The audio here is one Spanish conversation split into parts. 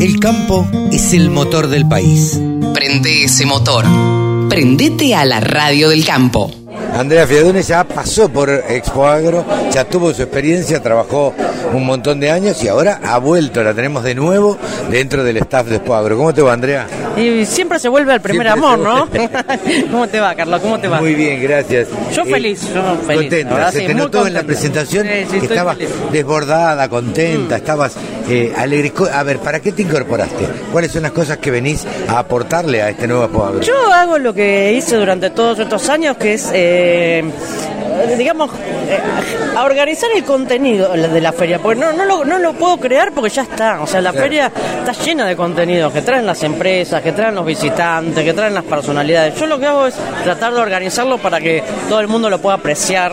El campo es el motor del país. Prende ese motor. Prendete a la radio del campo. Andrea Fiadone ya pasó por Expo Agro, ya tuvo su experiencia, trabajó un montón de años y ahora ha vuelto, la tenemos de nuevo dentro del staff de Expo Agro. ¿Cómo te va, Andrea? Y siempre se vuelve al primer Siempre amor, ¿no? ¿Cómo te va, Carlos? ¿Cómo te va? Muy bien, gracias. Yo Eh, feliz, yo feliz. Contenta, verdad, se sí, te notó en la presentación sí, que estabas feliz. Mm. desbordada, contenta, estabas eh, alegre. A ver, ¿para qué te incorporaste? ¿Cuáles son las cosas que venís a aportarle a este nuevo Expo Agro? Yo hago lo que hice durante todos estos años, que es, eh, digamos, eh, a organizar el contenido de la feria. Porque no, no, lo, no lo puedo crear porque ya está. O sea, la Claro. feria está llena de contenidos que traen las empresas, que traen los visitantes, que traen las personalidades. Yo lo que hago es tratar de organizarlo para que todo el mundo lo pueda apreciar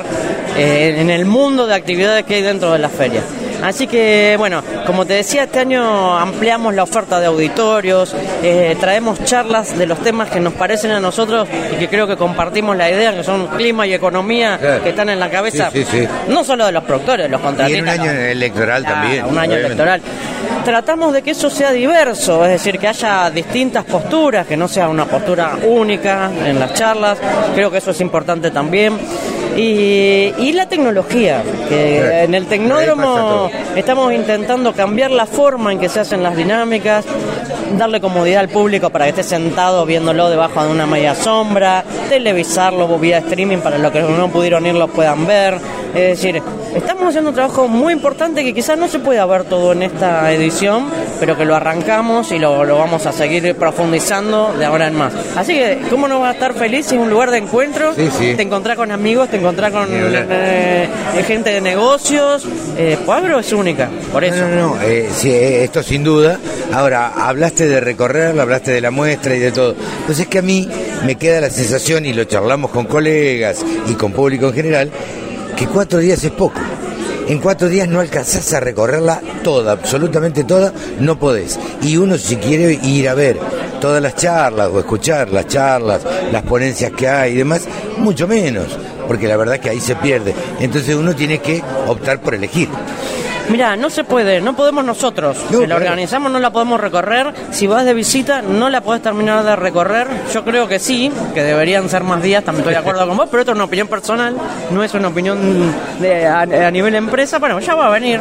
eh, en el mundo de actividades que hay dentro de la feria. Así que, bueno, como te decía, este año ampliamos la oferta de auditorios, eh, traemos charlas de los temas que nos parecen a nosotros y que creo que compartimos la idea, que son clima y economía, Claro. que están en la cabeza, Sí, sí, sí. no solo de los productores, de los Y contratistas. en un año no. electoral Claro, también. Un año obviamente. electoral. Tratamos de que eso sea diverso, es decir, que haya distintas posturas, que no sea una postura única en las charlas. Creo que eso es importante también. Y, y la tecnología, que en el tecnódromo estamos intentando cambiar la forma en que se hacen las dinámicas, darle comodidad al público para que esté sentado viéndolo debajo de una media sombra, televisarlo vía streaming para los que no pudieron ir lo puedan ver. Es decir, estamos haciendo un trabajo muy importante que quizás no se pueda ver todo en esta edición, pero que lo arrancamos y lo, lo vamos a seguir profundizando de ahora en más. Así que, ¿cómo no va a estar feliz? Es un lugar de encuentro, Sí, sí. te encontrás con amigos, te encontrás con eh, gente de negocios. Eh, Pueblo es única, por eso. No, no, no, eh, sí, eh, esto sin duda. Ahora, hablaste de recorrerla, hablaste de la muestra y de todo. Pues es que a mí me queda la sensación, y lo charlamos con colegas y con público en general, que cuatro días es poco. En cuatro días no alcanzás a recorrerla toda, absolutamente toda, no podés. Y uno si quiere ir a ver todas las charlas o escuchar las charlas, las ponencias que hay y demás, mucho menos, porque la verdad que ahí se pierde. Entonces uno tiene que optar por elegir. Mira, no se puede, no podemos nosotros. No, que la organizamos, no la podemos recorrer. Si vas de visita, no la podés terminar de recorrer. Yo creo que sí, que deberían ser más días, también estoy de acuerdo con vos, pero esto es una opinión personal, no es una opinión de, a, a nivel empresa. Bueno, ya va a venir.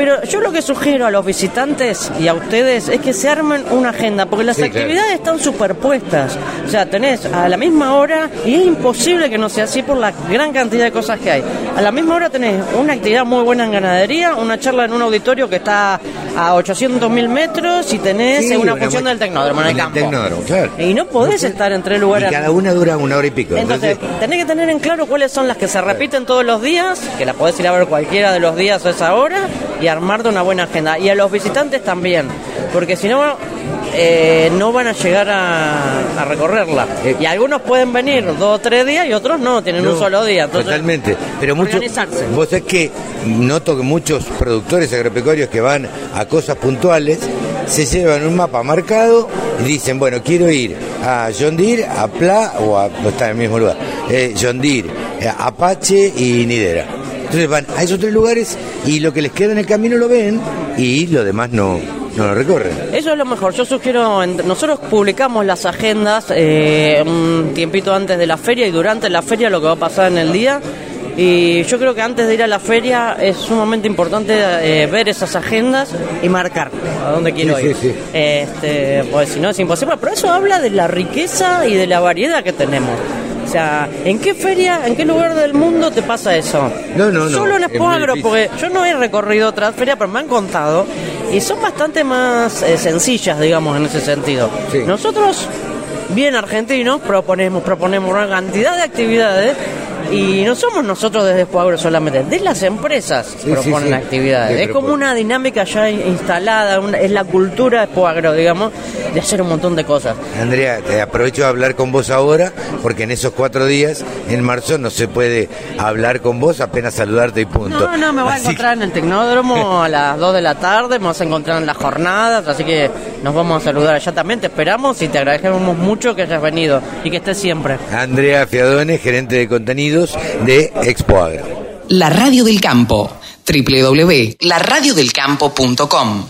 Pero yo lo que sugiero a los visitantes y a ustedes es que se armen una agenda, porque las Sí, claro. actividades están superpuestas. O sea, tenés a la misma hora, y es imposible que no sea así por la gran cantidad de cosas que hay. A la misma hora tenés una actividad muy buena en ganadería, una charla en un auditorio que está a 800 mil metros y tenés Sí, una función del tecnódromo en el campo. tecnódromo, claro. Y no podés estar en tres Y lugares. cada una dura una hora y pico. Entonces, Entonces, tenés que tener en claro cuáles son las que se repiten todos los días, que la podés ir a ver cualquiera de los días a esa hora y armarte una buena agenda. Y a los visitantes también, porque si no, eh, no van a llegar a, a recorrerla. Eh. Y algunos pueden venir dos o tres días y otros no, tienen un solo día. Entonces, totalmente. Pero mucho, organizarse. vos sabés que noto que muchos productores agropecuarios que van a cosas puntuales se llevan un mapa marcado y dicen, bueno, quiero ir a John Deere, a Pla, o a, no está en el mismo lugar, eh, John Deere, eh, Apache y Nidera. Entonces van a esos tres lugares y lo que les queda en el camino lo ven y lo demás no, no lo recorren. Eso es lo mejor. Yo sugiero, nosotros publicamos las agendas eh, un tiempito antes de la feria y durante la feria lo que va a pasar en el día. Y yo creo que antes de ir a la feria es sumamente importante eh, ver esas agendas y marcar a dónde quiero Sí, ir. sí, sí. Este, pues si no es imposible. Pero eso habla de la riqueza y de la variedad que tenemos. O sea, ¿en qué feria, en qué lugar del mundo te pasa eso? No, no, no, Solo en Expo Agro, porque yo no he recorrido otras ferias, pero me han contado y son bastante más eh, sencillas, digamos, en ese sentido. Sí. Nosotros, bien argentinos, proponemos, proponemos una cantidad de actividades y no somos nosotros desde Expo Agro solamente, de las empresas Sí, proponen sí, sí. actividades. Es como una dinámica ya in- instalada, una- es la cultura de Expo Agro, digamos, de hacer un montón de cosas. Andrea, te aprovecho de hablar con vos ahora, porque en esos cuatro días, en marzo, no se puede hablar con vos, apenas saludarte y punto. No, no, me voy a encontrar en el Tecnódromo a las 2 de la tarde, me vas a encontrar en las jornadas, así que nos vamos a saludar allá también, te esperamos y te agradecemos mucho que hayas venido y que estés siempre. Andrea Fiadone, gerente de de Expo Agro. La radio del campo. www.laradiodelcampo.com